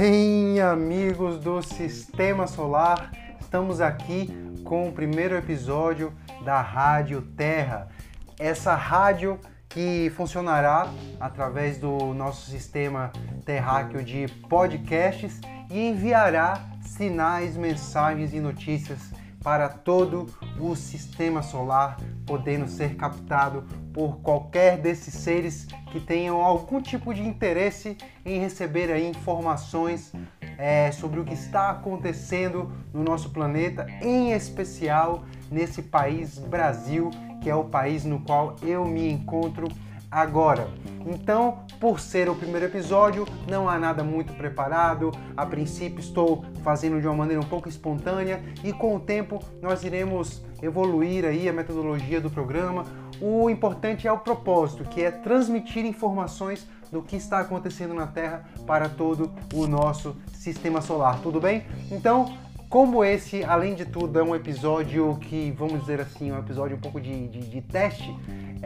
bem, amigos do Sistema Solar? Estamos aqui com o primeiro episódio da Rádio Terra. Essa rádio que funcionará através do nosso sistema terráqueo de podcasts e enviará sinais, mensagens e notícias para todo o sistema solar, podendo ser captado por qualquer desses seres que tenham algum tipo de interesse em receber aí informações é, sobre o que está acontecendo no nosso planeta, em especial nesse país Brasil, que é o país no qual eu me encontro agora. Então, por ser o primeiro episódio, não há nada muito preparado. A princípio, estou fazendo de uma maneira um pouco espontânea e com o tempo nós iremos evoluir aí a metodologia do programa. O importante é o propósito, que é transmitir informações do que está acontecendo na Terra para todo o nosso sistema solar. Tudo bem? Então, como esse, além de tudo, é um episódio que, vamos dizer assim, um episódio um pouco de, de, de teste,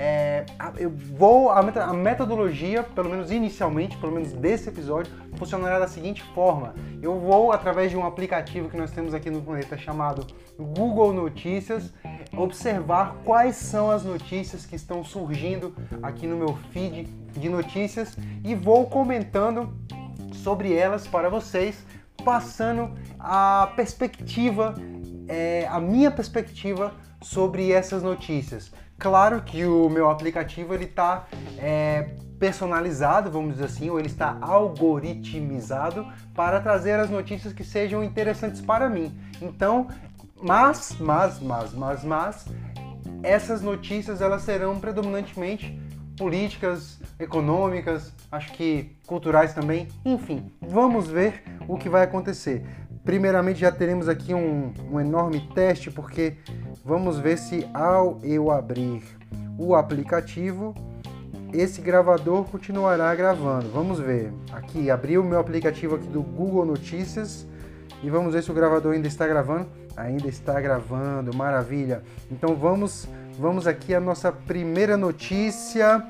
é, eu vou. A, metodologia, pelo menos inicialmente, pelo menos desse episódio, funcionará da seguinte forma: eu vou, através de um aplicativo que nós temos aqui no planeta chamado Google Notícias, observar quais são as notícias que estão surgindo aqui no meu feed de notícias e vou comentando sobre elas para vocês passando a perspectiva, é, a minha perspectiva sobre essas notícias. Claro que o meu aplicativo ele está é, personalizado, vamos dizer assim, ou ele está algoritmizado para trazer as notícias que sejam interessantes para mim. Então, mas, mas, mas, mas, mas, essas notícias elas serão predominantemente políticas, econômicas, acho que culturais também. Enfim, vamos ver o que vai acontecer. Primeiramente já teremos aqui um, um enorme teste, porque vamos ver se ao eu abrir o aplicativo, esse gravador continuará gravando. Vamos ver. Aqui, abri o meu aplicativo aqui do Google Notícias e vamos ver se o gravador ainda está gravando. Ainda está gravando, maravilha. Então vamos Vamos aqui à nossa primeira notícia.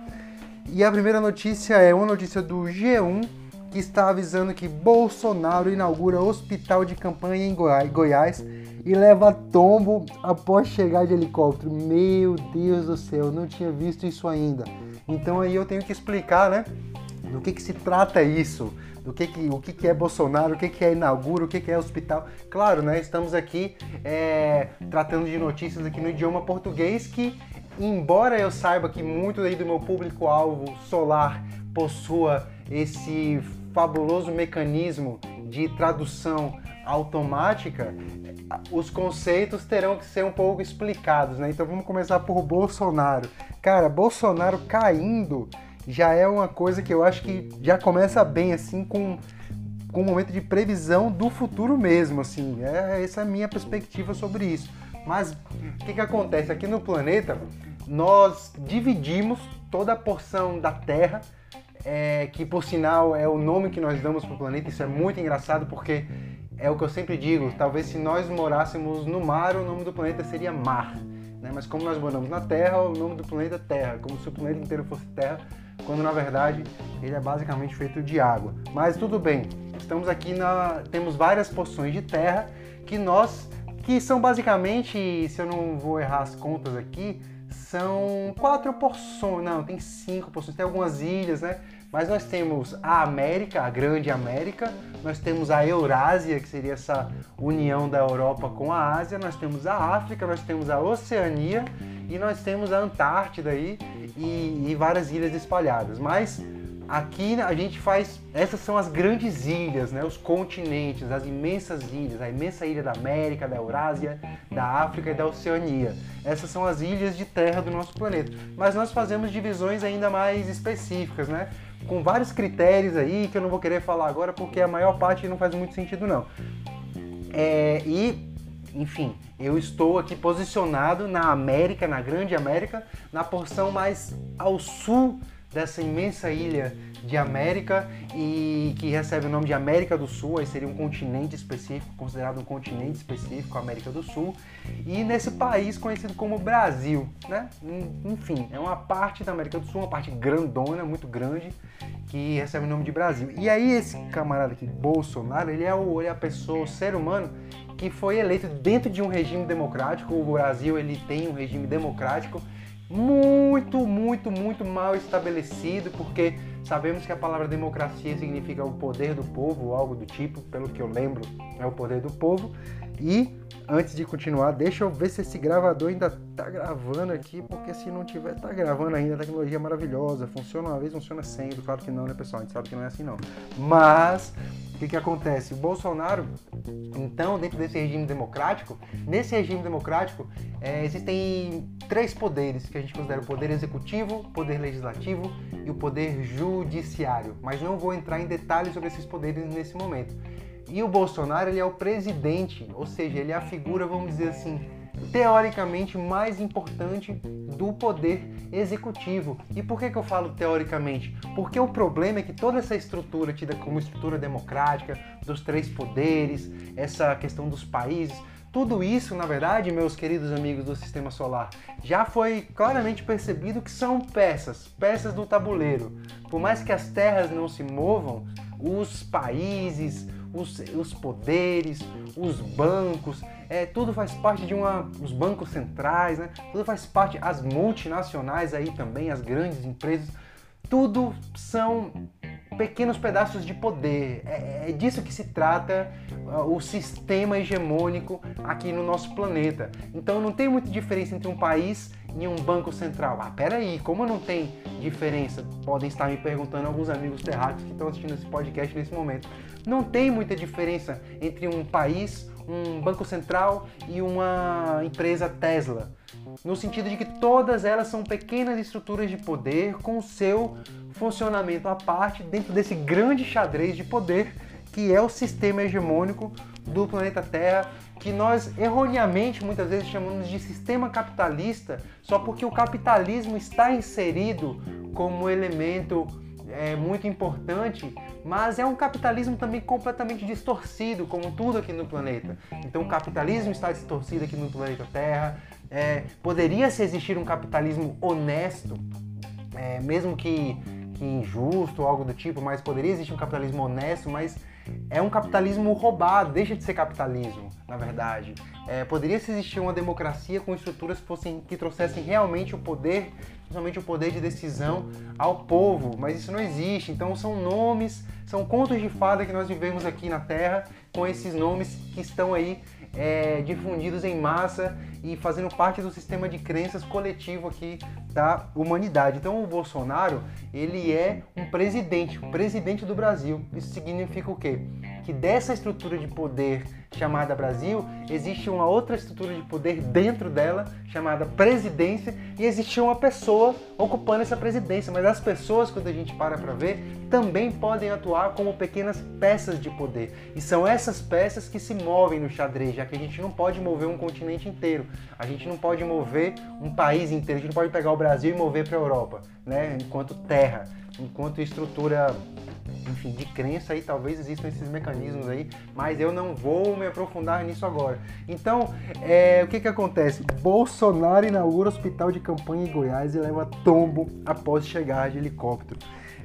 E a primeira notícia é uma notícia do G1 que está avisando que Bolsonaro inaugura hospital de campanha em Goiás e leva tombo após chegar de helicóptero. Meu Deus do céu, não tinha visto isso ainda. Então aí eu tenho que explicar, né? Do que, que se trata isso? do que, que, o que, que é Bolsonaro, o que, que é inaugura, o que, que é hospital. Claro, né, estamos aqui é, tratando de notícias aqui no idioma português que, embora eu saiba que muito aí do meu público-alvo solar possua esse fabuloso mecanismo de tradução automática, os conceitos terão que ser um pouco explicados, né? Então vamos começar por Bolsonaro. Cara, Bolsonaro caindo já é uma coisa que eu acho que já começa bem, assim, com, com um momento de previsão do futuro mesmo, assim. É, essa é a minha perspectiva sobre isso. Mas o que, que acontece? Aqui no planeta, nós dividimos toda a porção da Terra, é, que por sinal é o nome que nós damos para o planeta. Isso é muito engraçado porque é o que eu sempre digo. Talvez se nós morássemos no mar, o nome do planeta seria Mar. Né? Mas como nós moramos na Terra, o nome do planeta é Terra. Como se o planeta inteiro fosse Terra, quando na verdade ele é basicamente feito de água. Mas tudo bem, estamos aqui na. temos várias porções de terra que nós. que são basicamente, se eu não vou errar as contas aqui, são quatro porções. Não, tem cinco porções, tem algumas ilhas, né? Mas nós temos a América, a grande América, nós temos a Eurásia, que seria essa união da Europa com a Ásia, nós temos a África, nós temos a Oceania e nós temos a Antártida aí e, e várias ilhas espalhadas. Mas aqui a gente faz. Essas são as grandes ilhas, né? os continentes, as imensas ilhas, a imensa ilha da América, da Eurásia, da África e da Oceania. Essas são as ilhas de terra do nosso planeta. Mas nós fazemos divisões ainda mais específicas, né? Com vários critérios aí que eu não vou querer falar agora porque a maior parte não faz muito sentido não. É, e enfim, eu estou aqui posicionado na América, na Grande América, na porção mais ao sul dessa imensa ilha de América e que recebe o nome de América do Sul, aí seria um continente específico, considerado um continente específico, América do Sul, e nesse país conhecido como Brasil, né? Enfim, é uma parte da América do Sul, uma parte grandona, muito grande, que recebe o nome de Brasil. E aí esse camarada aqui, Bolsonaro, ele é, o, ele é a pessoa, o ser humano que foi eleito dentro de um regime democrático. O Brasil ele tem um regime democrático muito, muito, muito mal estabelecido, porque sabemos que a palavra democracia significa o poder do povo, algo do tipo, pelo que eu lembro, é o poder do povo. E antes de continuar, deixa eu ver se esse gravador ainda tá gravando aqui, porque se não tiver, tá gravando ainda. A tecnologia é maravilhosa, funciona uma vez, funciona sempre. Claro que não, né, pessoal? A gente sabe que não é assim, não. Mas o que, que acontece? O Bolsonaro, então, dentro desse regime democrático, nesse regime democrático é, existem três poderes que a gente considera o poder executivo, o poder legislativo e o poder judiciário. Mas não vou entrar em detalhes sobre esses poderes nesse momento. E o Bolsonaro ele é o presidente, ou seja, ele é a figura, vamos dizer assim, teoricamente mais importante do poder executivo. E por que, que eu falo teoricamente? Porque o problema é que toda essa estrutura tida como estrutura democrática, dos três poderes, essa questão dos países, tudo isso, na verdade, meus queridos amigos do Sistema Solar, já foi claramente percebido que são peças, peças do tabuleiro. Por mais que as terras não se movam, os países, os, os poderes, os bancos, é, tudo faz parte de uma. os bancos centrais, né? Tudo faz parte, as multinacionais aí também, as grandes empresas, tudo são pequenos pedaços de poder. É, é disso que se trata uh, o sistema hegemônico aqui no nosso planeta. Então não tem muita diferença entre um país e um banco central. Ah, peraí, como não tem diferença? Podem estar me perguntando alguns amigos terráqueos que estão assistindo esse podcast nesse momento. Não tem muita diferença entre um país, um banco central e uma empresa Tesla. No sentido de que todas elas são pequenas estruturas de poder com o seu funcionamento à parte dentro desse grande xadrez de poder que é o sistema hegemônico do planeta Terra, que nós erroneamente muitas vezes chamamos de sistema capitalista, só porque o capitalismo está inserido como elemento é, muito importante, mas é um capitalismo também completamente distorcido, como tudo aqui no planeta. Então o capitalismo está distorcido aqui no planeta Terra. É, poderia se existir um capitalismo honesto, é, mesmo que, que injusto ou algo do tipo, mas poderia existir um capitalismo honesto, mas é um capitalismo roubado, deixa de ser capitalismo, na verdade. É, poderia existir uma democracia com estruturas que, fossem, que trouxessem realmente o poder, principalmente o poder de decisão ao povo, mas isso não existe. Então são nomes, são contos de fada que nós vivemos aqui na Terra, com esses nomes que estão aí é, difundidos em massa e fazendo parte do sistema de crenças coletivo aqui da humanidade. Então o Bolsonaro, ele é um presidente, um presidente do Brasil. Isso significa o quê? Que dessa estrutura de poder chamada Brasil, existe uma outra estrutura de poder dentro dela, chamada presidência, e existe uma pessoa ocupando essa presidência. Mas as pessoas, quando a gente para para ver, também podem atuar como pequenas peças de poder. E são essas peças que se movem no xadrez, já que a gente não pode mover um continente inteiro, a gente não pode mover um país inteiro, a gente não pode pegar o Brasil e mover para a Europa, né? enquanto terra, enquanto estrutura enfim, de crença aí, talvez existam esses mecanismos aí, mas eu não vou me aprofundar nisso agora. Então, é, o que que acontece? Bolsonaro inaugura hospital de campanha em Goiás e leva tombo após chegar de helicóptero.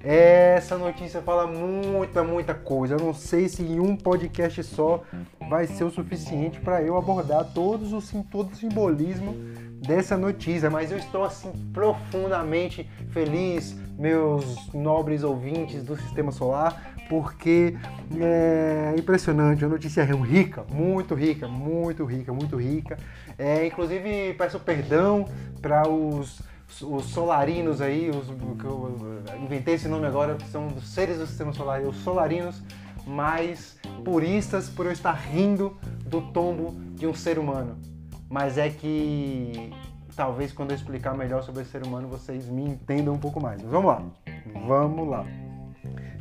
Essa notícia fala muita, muita coisa. Eu não sei se em um podcast só vai ser o suficiente para eu abordar todos os, todo o simbolismo dessa notícia, mas eu estou assim profundamente feliz, meus nobres ouvintes do Sistema Solar, porque é impressionante, a notícia é rica, muito rica, muito rica, muito rica. É, inclusive peço perdão para os os solarinos aí, os, eu inventei esse nome agora, que são dos seres do sistema solar, os solarinos mais puristas por eu estar rindo do tombo de um ser humano mas é que talvez quando eu explicar melhor sobre esse ser humano vocês me entendam um pouco mais. Mas vamos lá, vamos lá.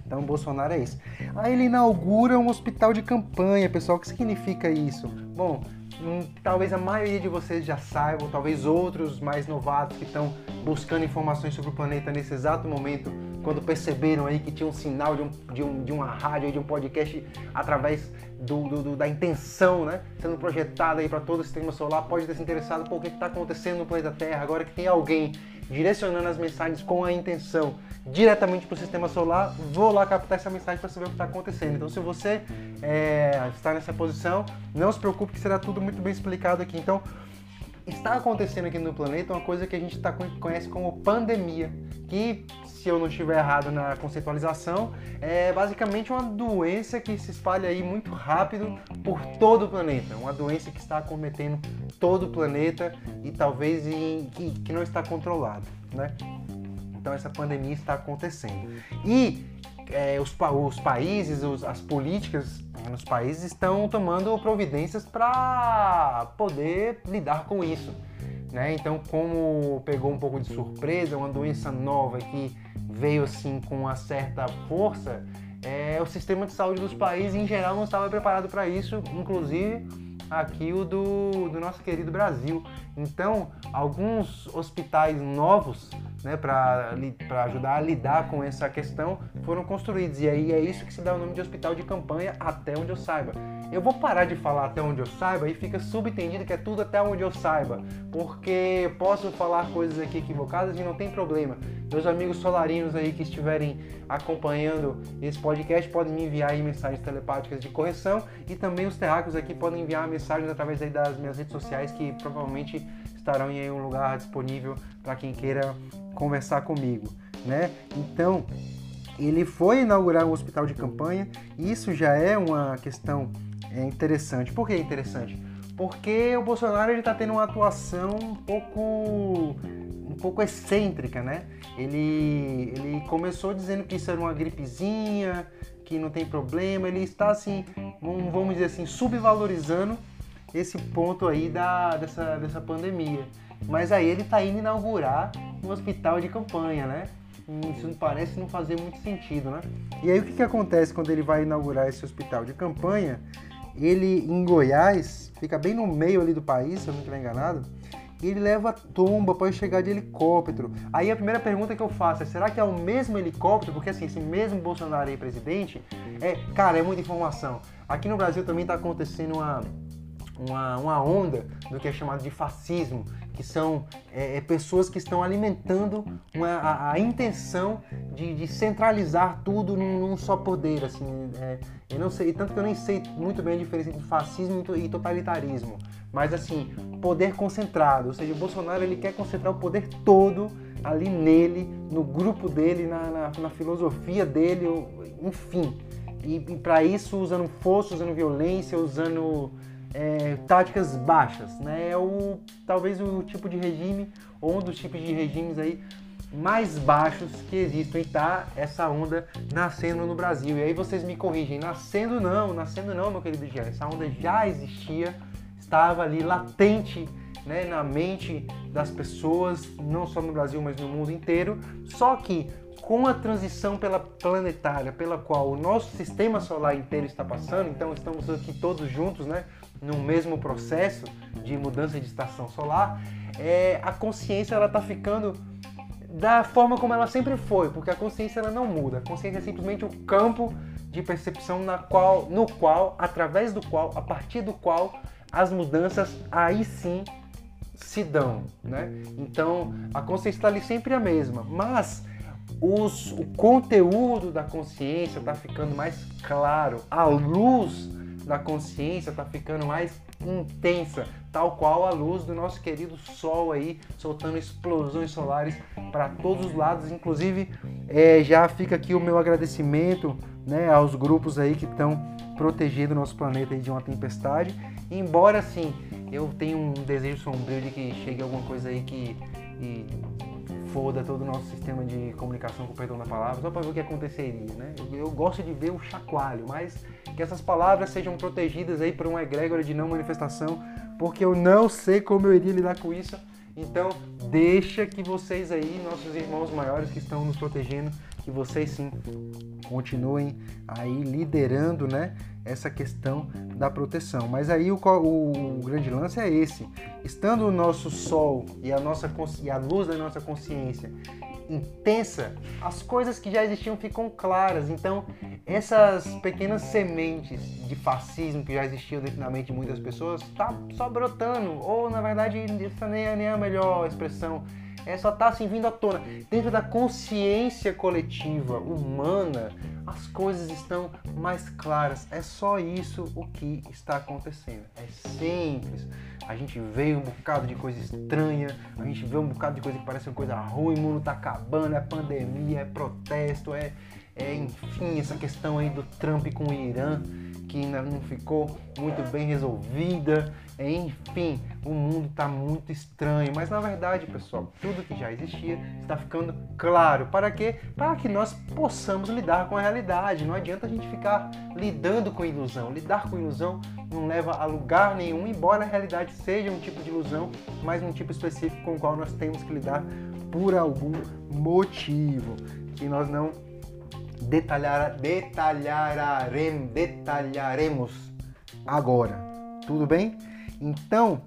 Então, Bolsonaro é isso. Aí ele inaugura um hospital de campanha, pessoal. O que significa isso? Bom, hum, talvez a maioria de vocês já saibam, talvez outros mais novatos que estão buscando informações sobre o planeta nesse exato momento, quando perceberam aí que tinha um sinal de, um, de, um, de uma rádio, de um podcast através do, do, do, da intenção, né, sendo projetada aí para todo o sistema solar, pode ter se interessado por que está acontecendo no planeta Terra, agora que tem alguém direcionando as mensagens com a intenção diretamente para o sistema solar, vou lá captar essa mensagem para saber o que está acontecendo. Então, se você é, está nessa posição, não se preocupe que será tudo muito bem explicado aqui. Então, está acontecendo aqui no planeta uma coisa que a gente tá, conhece como pandemia, que, se eu não estiver errado na conceitualização, é basicamente uma doença que se espalha aí muito rápido por todo o planeta. Uma doença que está acometendo todo o planeta e talvez em, que, que não está controlado, né? Então essa pandemia está acontecendo. E é, os, os, países, os, as políticas nos países estão tomando providências para poder lidar com isso. Né? Então, como pegou um pouco de surpresa, uma doença nova que veio assim com uma certa força, é, o sistema de saúde dos países em geral não estava preparado para isso, inclusive aqui o do, do nosso querido Brasil. Então, alguns hospitais novos né, para ajudar a lidar com essa questão foram construídos. E aí é isso que se dá o nome de hospital de campanha, até onde eu saiba. Eu vou parar de falar até onde eu saiba e fica subentendido que é tudo até onde eu saiba, porque posso falar coisas aqui equivocadas e não tem problema. Meus amigos solarinos aí que estiverem acompanhando esse podcast podem me enviar mensagens telepáticas de correção e também os terráqueos aqui podem enviar mensagens através das minhas redes sociais que provavelmente estarão em um lugar disponível para quem queira conversar comigo, né? Então, ele foi inaugurar um hospital de campanha e isso já é uma questão é interessante. Por que é interessante? Porque o Bolsonaro está tendo uma atuação um pouco, um pouco excêntrica, né? Ele, ele começou dizendo que isso era uma gripezinha, que não tem problema. Ele está assim, vamos dizer assim, subvalorizando esse ponto aí da, dessa, dessa pandemia. Mas aí ele está indo inaugurar um hospital de campanha, né? Isso parece não fazer muito sentido, né? E aí o que, que acontece quando ele vai inaugurar esse hospital de campanha? ele em Goiás, fica bem no meio ali do país, se eu não estiver enganado, e ele leva tomba para chegar de helicóptero. Aí a primeira pergunta que eu faço é: será que é o mesmo helicóptero? Porque assim, esse mesmo Bolsonaro aí presidente, é, cara, é muita informação. Aqui no Brasil também está acontecendo uma, uma, uma onda do que é chamado de fascismo, que são é, é, pessoas que estão alimentando uma, a, a, intenção de, de, centralizar tudo num, num só poder. Assim, é, eu não sei, tanto que eu nem sei muito bem a diferença entre fascismo e totalitarismo. Mas assim, poder concentrado, ou seja, o Bolsonaro ele quer concentrar o poder todo ali nele, no grupo dele, na, na, na filosofia dele, enfim. E, e para isso usando força, usando violência, usando é, táticas baixas, né? É o talvez o tipo de regime ou um dos tipos de regimes aí mais baixos que existem e tá essa onda nascendo no Brasil. E aí vocês me corrigem, nascendo não, nascendo não, meu querido Jean, essa onda já existia, estava ali latente né, na mente das pessoas, não só no Brasil, mas no mundo inteiro. Só que com a transição pela planetária, pela qual o nosso sistema solar inteiro está passando, então estamos aqui todos juntos, né, no mesmo processo de mudança de estação solar, é, a consciência ela está ficando da forma como ela sempre foi, porque a consciência ela não muda. A consciência é simplesmente o campo de percepção na qual, no qual, através do qual, a partir do qual as mudanças aí sim se dão, né? Então a consciência está ali sempre a mesma, mas os, o conteúdo da consciência está ficando mais claro, a luz da consciência está ficando mais intensa, tal qual a luz do nosso querido Sol aí, soltando explosões solares para todos os lados. Inclusive, é, já fica aqui o meu agradecimento né, aos grupos aí que estão protegendo o nosso planeta de uma tempestade. Embora, assim, eu tenha um desejo sombrio de que chegue alguma coisa aí que foda todo o nosso sistema de comunicação, com o perdão da palavra, só para ver o que aconteceria, né? Eu gosto de ver o chacoalho, mas que essas palavras sejam protegidas aí por uma egrégora de não manifestação, porque eu não sei como eu iria lidar com isso. Então, deixa que vocês aí, nossos irmãos maiores que estão nos protegendo, que vocês sim continuem aí liderando, né, essa questão da proteção. Mas aí o, o, o grande lance é esse: estando o nosso sol e a nossa e a luz da nossa consciência intensa, as coisas que já existiam ficam claras. Então, essas pequenas sementes de fascismo que já existiam dentro da mente de muitas pessoas, tá só brotando. Ou, na verdade, essa nem é, nem é a melhor expressão. É só tá assim vindo à tona. Dentro da consciência coletiva humana, as coisas estão mais claras. É só isso o que está acontecendo. É simples. A gente vê um bocado de coisa estranha, a gente vê um bocado de coisa que parece uma coisa ruim, o mundo tá acabando, é pandemia, é protesto, é, é enfim, essa questão aí do Trump com o Irã que ainda não ficou muito bem resolvida. Enfim, o mundo está muito estranho. Mas na verdade, pessoal, tudo que já existia está ficando claro. Para quê? Para que nós possamos lidar com a realidade. Não adianta a gente ficar lidando com ilusão. Lidar com ilusão não leva a lugar nenhum, embora a realidade seja um tipo de ilusão, mas um tipo específico com o qual nós temos que lidar por algum motivo que nós não detalhar, detalharem, detalharemos agora. Tudo bem? Então,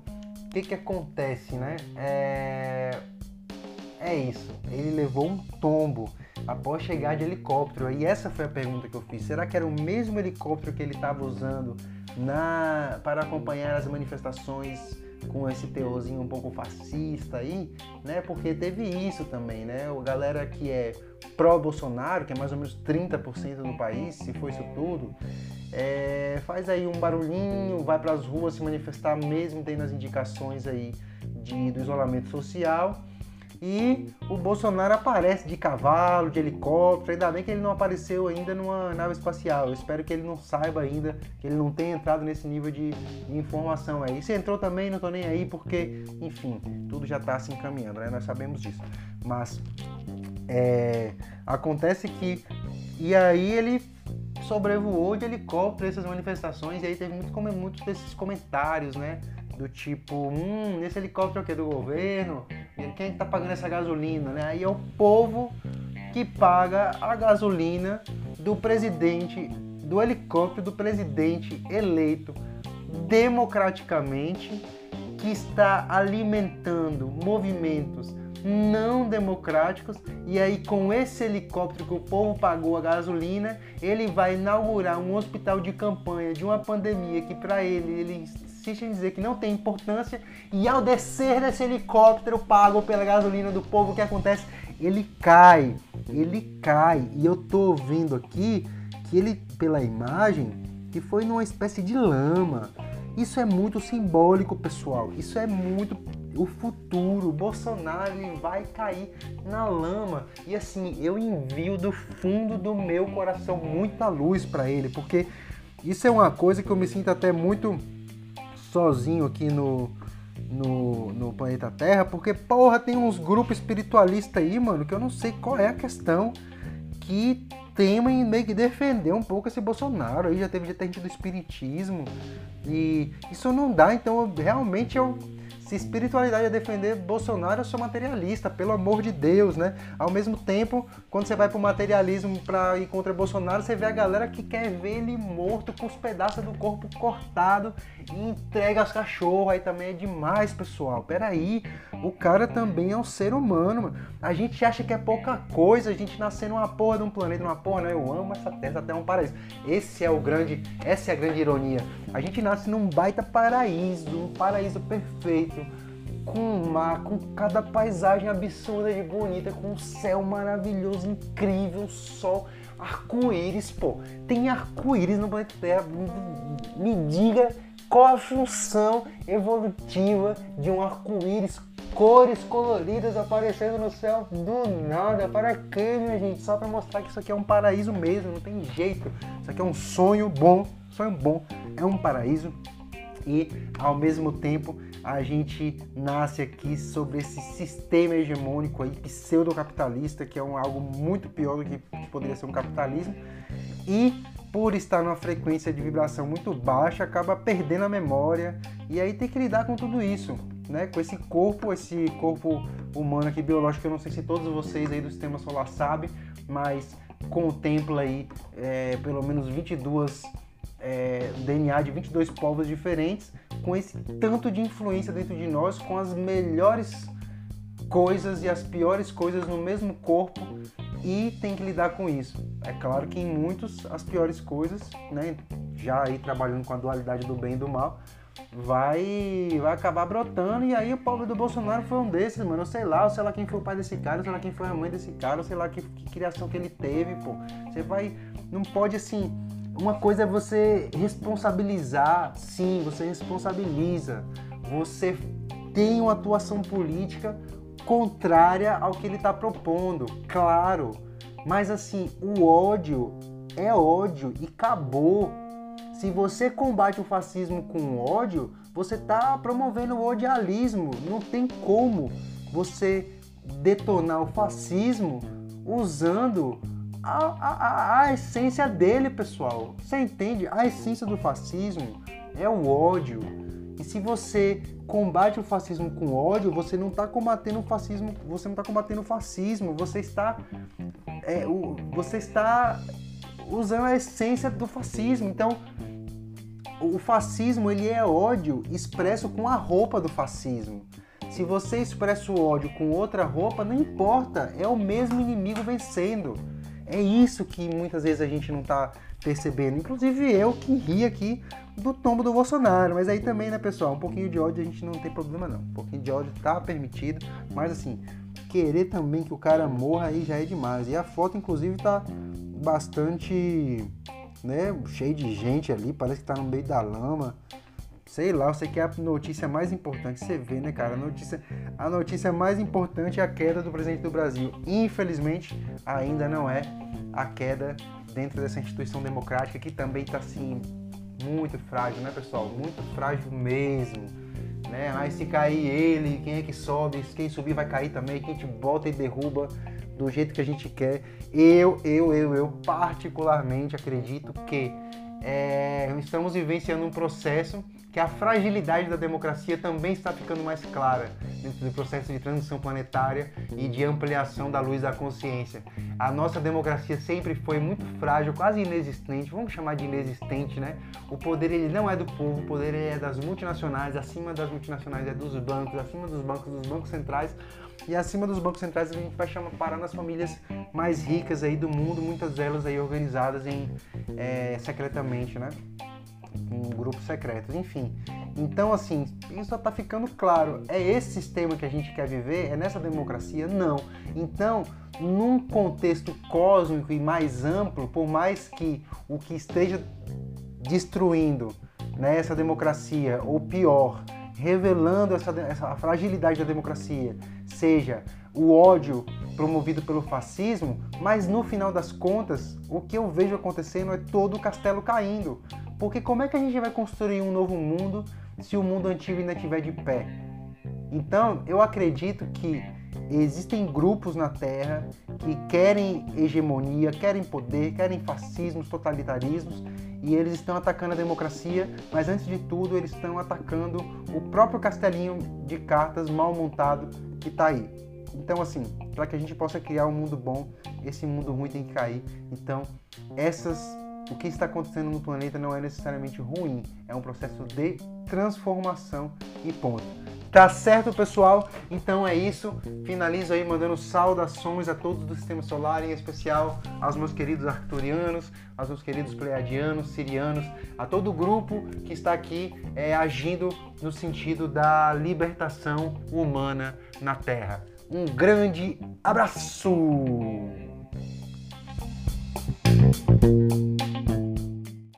o que, que acontece, né? É... é isso. Ele levou um tombo após chegar de helicóptero. E essa foi a pergunta que eu fiz. Será que era o mesmo helicóptero que ele estava usando na para acompanhar as manifestações com esse teorzinho um pouco fascista aí, né? Porque teve isso também, né? A galera que é pró-Bolsonaro, que é mais ou menos 30% do país, se for isso tudo, é, faz aí um barulhinho, vai para as ruas se manifestar mesmo tendo as indicações aí de, do isolamento social e o Bolsonaro aparece de cavalo, de helicóptero. Ainda bem que ele não apareceu ainda numa nave espacial. Eu espero que ele não saiba ainda, que ele não tenha entrado nesse nível de, informação aí. Se entrou também, não tô nem aí, porque, enfim, tudo já tá se encaminhando, né? Nós sabemos disso. Mas é, acontece que. E aí ele sobrevoou de helicóptero essas manifestações, e aí teve muito, muitos desses comentários, né? Do tipo, hum, esse helicóptero aqui é do governo, quem está pagando essa gasolina, né? Aí é o povo que paga a gasolina do presidente, do helicóptero do presidente eleito democraticamente, que está alimentando movimentos não democráticos e aí com esse helicóptero que o povo pagou a gasolina, ele vai inaugurar um hospital de campanha de uma pandemia que para ele ele insiste em dizer que não tem importância e ao descer desse helicóptero pago pela gasolina do povo, o que acontece? Ele cai, ele cai. E eu tô vendo aqui que ele, pela imagem, que foi numa espécie de lama. Isso é muito simbólico, pessoal. Isso é muito o futuro. O Bolsonaro ele vai cair na lama. E assim, eu envio do fundo do meu coração muita luz para ele, porque isso é uma coisa que eu me sinto até muito sozinho aqui no, no, no planeta Terra, porque, porra, tem uns grupos espiritualistas aí, mano, que eu não sei qual é a questão que temem meio que defender um pouco esse Bolsonaro. Aí já teve gente do espiritismo e isso não dá, então eu, realmente eu se espiritualidade é defender Bolsonaro, eu sou materialista, pelo amor de Deus, né? Ao mesmo tempo, quando você vai pro materialismo para ir contra Bolsonaro, você vê a galera que quer ver ele morto com os pedaços do corpo cortado e entrega aos cachorros. Aí também é demais, pessoal. Peraí, o cara também é um ser humano, mano. A gente acha que é pouca coisa, a gente nascer numa porra de um planeta, numa porra, né? Eu amo essa terra até um paraíso. Esse é o grande, essa é a grande ironia. A gente nasce num baita paraíso, um paraíso perfeito com o mar, com cada paisagem absurda de bonita, com um céu maravilhoso, incrível, sol, arco-íris, pô. Tem arco-íris no planeta Terra. Me diga qual a função evolutiva de um arco-íris, cores coloridas aparecendo no céu do nada. Para quê, minha gente? Só para mostrar que isso aqui é um paraíso mesmo, não tem jeito. Isso aqui é um sonho bom, sonho bom, é um paraíso e ao mesmo tempo a gente nasce aqui sobre esse sistema hegemônico aí, pseudo-capitalista, que é um, algo muito pior do que poderia ser um capitalismo, e por estar numa frequência de vibração muito baixa, acaba perdendo a memória, e aí tem que lidar com tudo isso. né, com esse corpo, esse corpo humano aqui biológico, eu não sei se todos vocês aí do sistema solar sabem, mas contempla aí é, pelo menos 22 é, DNA de 22 povos diferentes, com esse tanto de influência dentro de nós, com as melhores coisas e as piores coisas no mesmo corpo e tem que lidar com isso. É claro que em muitos as piores coisas, né, já aí trabalhando com a dualidade do bem e do mal, vai vai acabar brotando e aí o povo do Bolsonaro foi um desses, mano. Eu sei lá, eu sei lá quem foi o pai desse cara, eu sei lá quem foi a mãe desse cara, eu sei lá que, que criação que ele teve, pô. Você vai não pode assim, uma coisa é você responsabilizar, sim, você responsabiliza. Você tem uma atuação política contrária ao que ele está propondo, claro. Mas assim, o ódio é ódio e acabou. Se você combate o fascismo com ódio, você está promovendo o odialismo. Não tem como você detonar o fascismo usando a, a, a, essência dele, pessoal. Você entende? A essência do fascismo é o ódio. E se você combate o fascismo com ódio, você não está combatendo o fascismo, você não está combatendo o fascismo, você está, é, o, você está usando a essência do fascismo. Então, o fascismo ele é ódio expresso com a roupa do fascismo. Se você expressa o ódio com outra roupa, não importa, é o mesmo inimigo vencendo. É isso que muitas vezes a gente não está percebendo. Inclusive eu que ri aqui do tombo do Bolsonaro. Mas aí também, né, pessoal, um pouquinho de ódio a gente não tem problema não. Um pouquinho de ódio tá permitido, mas assim, querer também que o cara morra aí já é demais. E a foto, inclusive, tá bastante, né, cheio de gente ali, parece que tá no meio da lama. Sei lá, eu sei que é a notícia mais importante, você vê, né, cara? A notícia, a notícia mais importante é a queda do presidente do Brasil. Infelizmente, ainda não é a queda dentro dessa instituição democrática que também está assim muito frágil, né, pessoal? Muito frágil mesmo. Né? Mas se cair ele, quem é que sobe? Quem subir vai cair também. Quem te bota e derruba do jeito que a gente quer. Eu, eu, eu, eu particularmente acredito que é, estamos vivenciando um processo que a fragilidade da democracia também está ficando mais clara dentro do processo de transição planetária e de ampliação da luz da consciência. A nossa democracia sempre foi muito frágil, quase inexistente, vamos chamar de inexistente, né? O poder ele não é do povo, o poder é das multinacionais, acima das multinacionais é dos bancos, acima dos bancos dos bancos centrais e acima dos bancos centrais a gente vai chamar parar nas famílias mais ricas aí do mundo, muitas delas aí organizadas em é, secretamente, né? Em grupos secretos, enfim. Então, assim, isso está ficando claro. É esse sistema que a gente quer viver? É nessa democracia? Não. Então, num contexto cósmico e mais amplo, por mais que o que esteja destruindo né, essa democracia, ou pior, revelando essa, essa fragilidade da democracia, seja o ódio promovido pelo fascismo, mas no final das contas, o que eu vejo acontecendo é todo o castelo caindo. Porque como é que a gente vai construir um novo mundo se o mundo antigo ainda estiver de pé? Então, eu acredito que existem grupos na Terra que querem hegemonia, querem poder, querem fascismos, totalitarismos e eles estão atacando a democracia, mas antes de tudo, eles estão atacando o próprio castelinho de cartas mal montado que está aí. Então, assim, para que a gente possa criar um mundo bom, esse mundo ruim tem que cair. Então, essas o que está acontecendo no planeta não é necessariamente ruim, é um processo de transformação e ponto. Tá certo, pessoal? Então é isso. Finalizo aí mandando saudações a todos do Sistema Solar, em especial aos meus queridos arcturianos, aos meus queridos pleiadianos, sirianos, a todo o grupo que está aqui é, agindo no sentido da libertação humana na Terra. Um grande abraço!